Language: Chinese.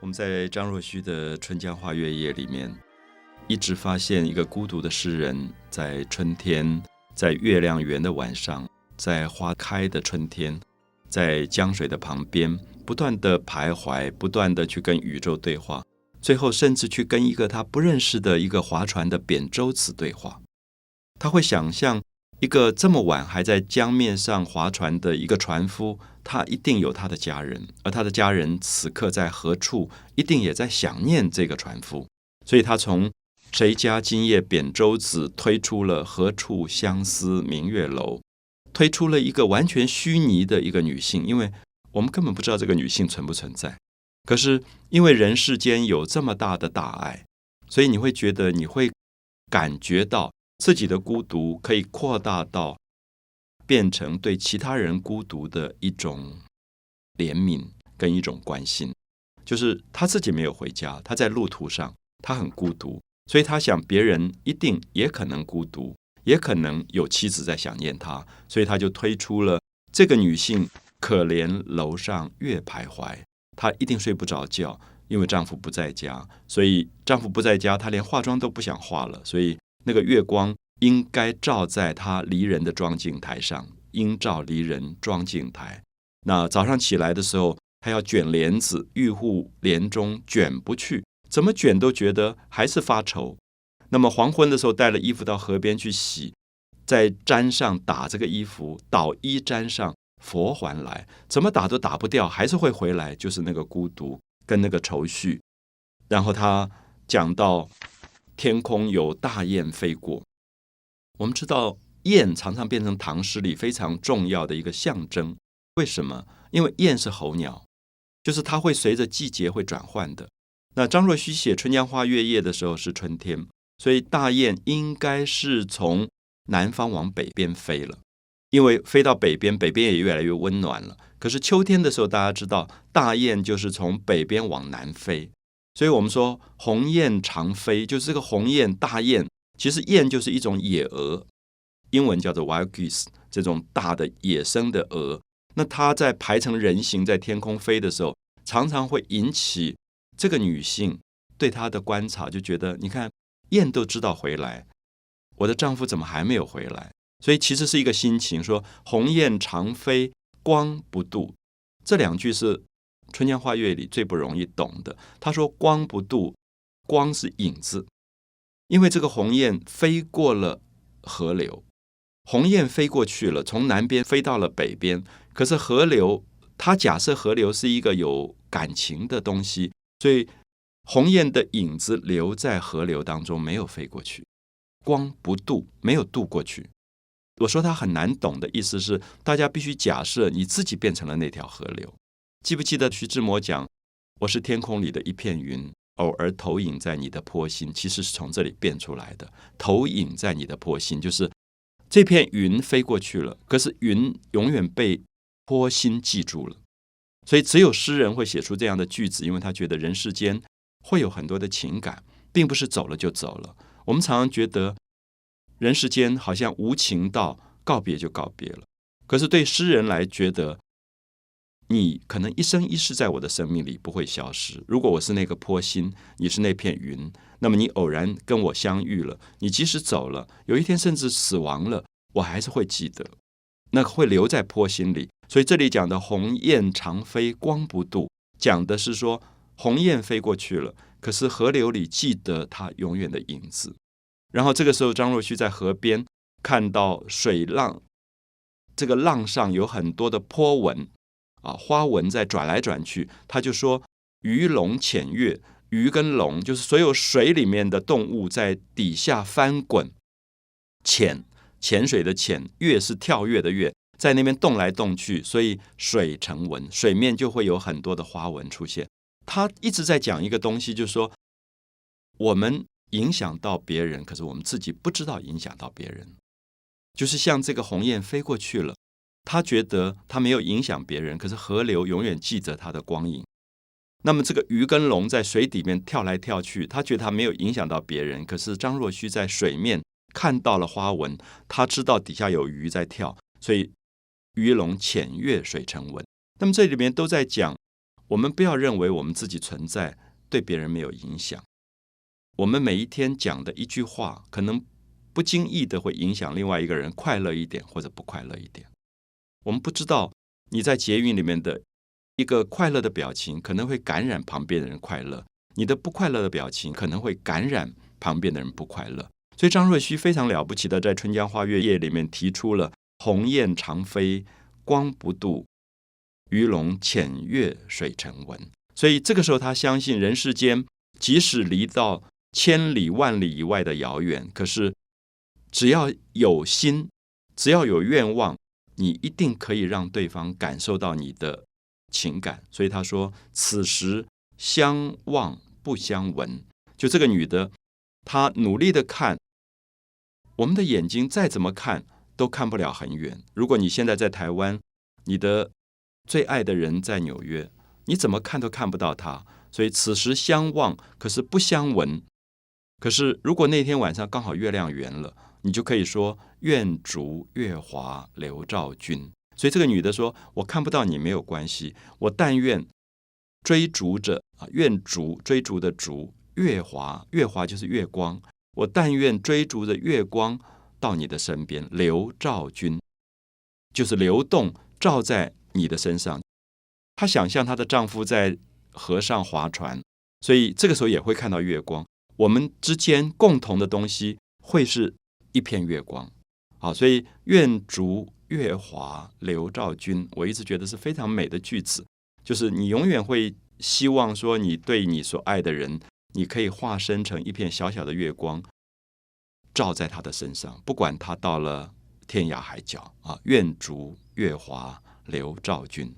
我们在张若虚的《春江花月夜》里面，一直发现一个孤独的诗人，在春天，在月亮圆的晚上，在花开的春天，在江水的旁边，不断的徘徊，不断的去跟宇宙对话，最后甚至去跟一个他不认识的一个划船的扁舟子对话。他会想象一个这么晚还在江面上划船的一个船夫。他一定有他的家人，而他的家人此刻在何处，一定也在想念这个船夫。所以，他从“谁家今夜扁舟子”推出了“何处相思明月楼”，推出了一个完全虚拟的一个女性，因为我们根本不知道这个女性存不存在。可是，因为人世间有这么大的大爱，所以你会觉得，你会感觉到自己的孤独可以扩大到。变成对其他人孤独的一种怜悯跟一种关心，就是他自己没有回家，他在路途上，他很孤独，所以他想别人一定也可能孤独，也可能有妻子在想念他，所以他就推出了这个女性可怜楼上月徘徊，她一定睡不着觉，因为丈夫不在家，所以丈夫不在家，她连化妆都不想化了，所以那个月光。应该照在他离人的妆镜台上，应照离人妆镜台。那早上起来的时候，他要卷帘子，玉户帘中卷不去，怎么卷都觉得还是发愁。那么黄昏的时候，带了衣服到河边去洗，在毡上打这个衣服，倒衣毡上，佛还来，怎么打都打不掉，还是会回来，就是那个孤独跟那个愁绪。然后他讲到天空有大雁飞过。我们知道雁常常变成唐诗里非常重要的一个象征，为什么？因为雁是候鸟，就是它会随着季节会转换的。那张若虚写《春江花月夜》的时候是春天，所以大雁应该是从南方往北边飞了，因为飞到北边，北边也越来越温暖了。可是秋天的时候，大家知道大雁就是从北边往南飞，所以我们说鸿雁长飞，就是这个鸿雁大雁。其实雁就是一种野鹅，英文叫做 wild geese，这种大的野生的鹅。那它在排成人形在天空飞的时候，常常会引起这个女性对她的观察，就觉得你看雁都知道回来，我的丈夫怎么还没有回来？所以其实是一个心情，说鸿雁长飞光不度，这两句是《春江花月》里最不容易懂的。他说光不度，光是影子。因为这个鸿雁飞过了河流，鸿雁飞过去了，从南边飞到了北边。可是河流，它假设河流是一个有感情的东西，所以鸿雁的影子留在河流当中，没有飞过去，光不渡，没有渡过去。我说它很难懂的意思是，大家必须假设你自己变成了那条河流。记不记得徐志摩讲：“我是天空里的一片云。”偶尔投影在你的坡心，其实是从这里变出来的。投影在你的坡心，就是这片云飞过去了，可是云永远被坡心记住了。所以只有诗人会写出这样的句子，因为他觉得人世间会有很多的情感，并不是走了就走了。我们常常觉得人世间好像无情到告别就告别了，可是对诗人来觉得。你可能一生一世在我的生命里不会消失。如果我是那个坡心，你是那片云，那么你偶然跟我相遇了，你即使走了，有一天甚至死亡了，我还是会记得，那会留在坡心里。所以这里讲的鸿雁长飞光不度，讲的是说鸿雁飞过去了，可是河流里记得它永远的影子。然后这个时候，张若虚在河边看到水浪，这个浪上有很多的波纹。啊，花纹在转来转去，他就说鱼龙潜跃，鱼跟龙就是所有水里面的动物在底下翻滚，潜潜水的潜，跃是跳跃的跃，在那边动来动去，所以水成纹，水面就会有很多的花纹出现。他一直在讲一个东西，就是说我们影响到别人，可是我们自己不知道影响到别人，就是像这个鸿雁飞过去了。他觉得他没有影响别人，可是河流永远记着他的光影。那么这个鱼跟龙在水底面跳来跳去，他觉得他没有影响到别人，可是张若虚在水面看到了花纹，他知道底下有鱼在跳，所以鱼龙潜跃水成文。那么这里面都在讲我们不要认为我们自己存在对别人没有影响。我们每一天讲的一句话，可能不经意的会影响另外一个人快乐一点或者不快乐一点。我们不知道你在捷运里面的一个快乐的表情，可能会感染旁边的人快乐；你的不快乐的表情，可能会感染旁边的人不快乐。所以张若虚非常了不起的，在《春江花月夜》里面提出了“鸿雁长飞光不度，鱼龙潜跃水成文”。所以这个时候，他相信人世间即使离到千里万里以外的遥远，可是只要有心，只要有愿望，你一定可以让对方感受到你的情感。所以他说：“此时相望不相闻。”就这个女的，她努力的看。我们的眼睛再怎么看都看不了很远。如果你现在在台湾，你的最爱的人在纽约，你怎么看都看不到他。所以此时相望，可是不相闻。可是如果那天晚上刚好月亮圆了，你就可以说“愿逐月华流照君”。所以这个女的说：“我看不到你没有关系，我但愿追逐着啊，愿逐追逐的逐月华，月华就是月光。”我但愿追逐着月光到你的身边，流照君，就是流动照在你的身上。她想象她的丈夫在河上划船，所以这个时候也会看到月光。我们之间共同的东西会是一片月光。好，所以愿逐月华流照君，我一直觉得是非常美的句子，就是你永远会希望说，你对你所爱的人。你可以化身成一片小小的月光，照在他的身上，不管他到了天涯海角啊，愿逐月华流照君。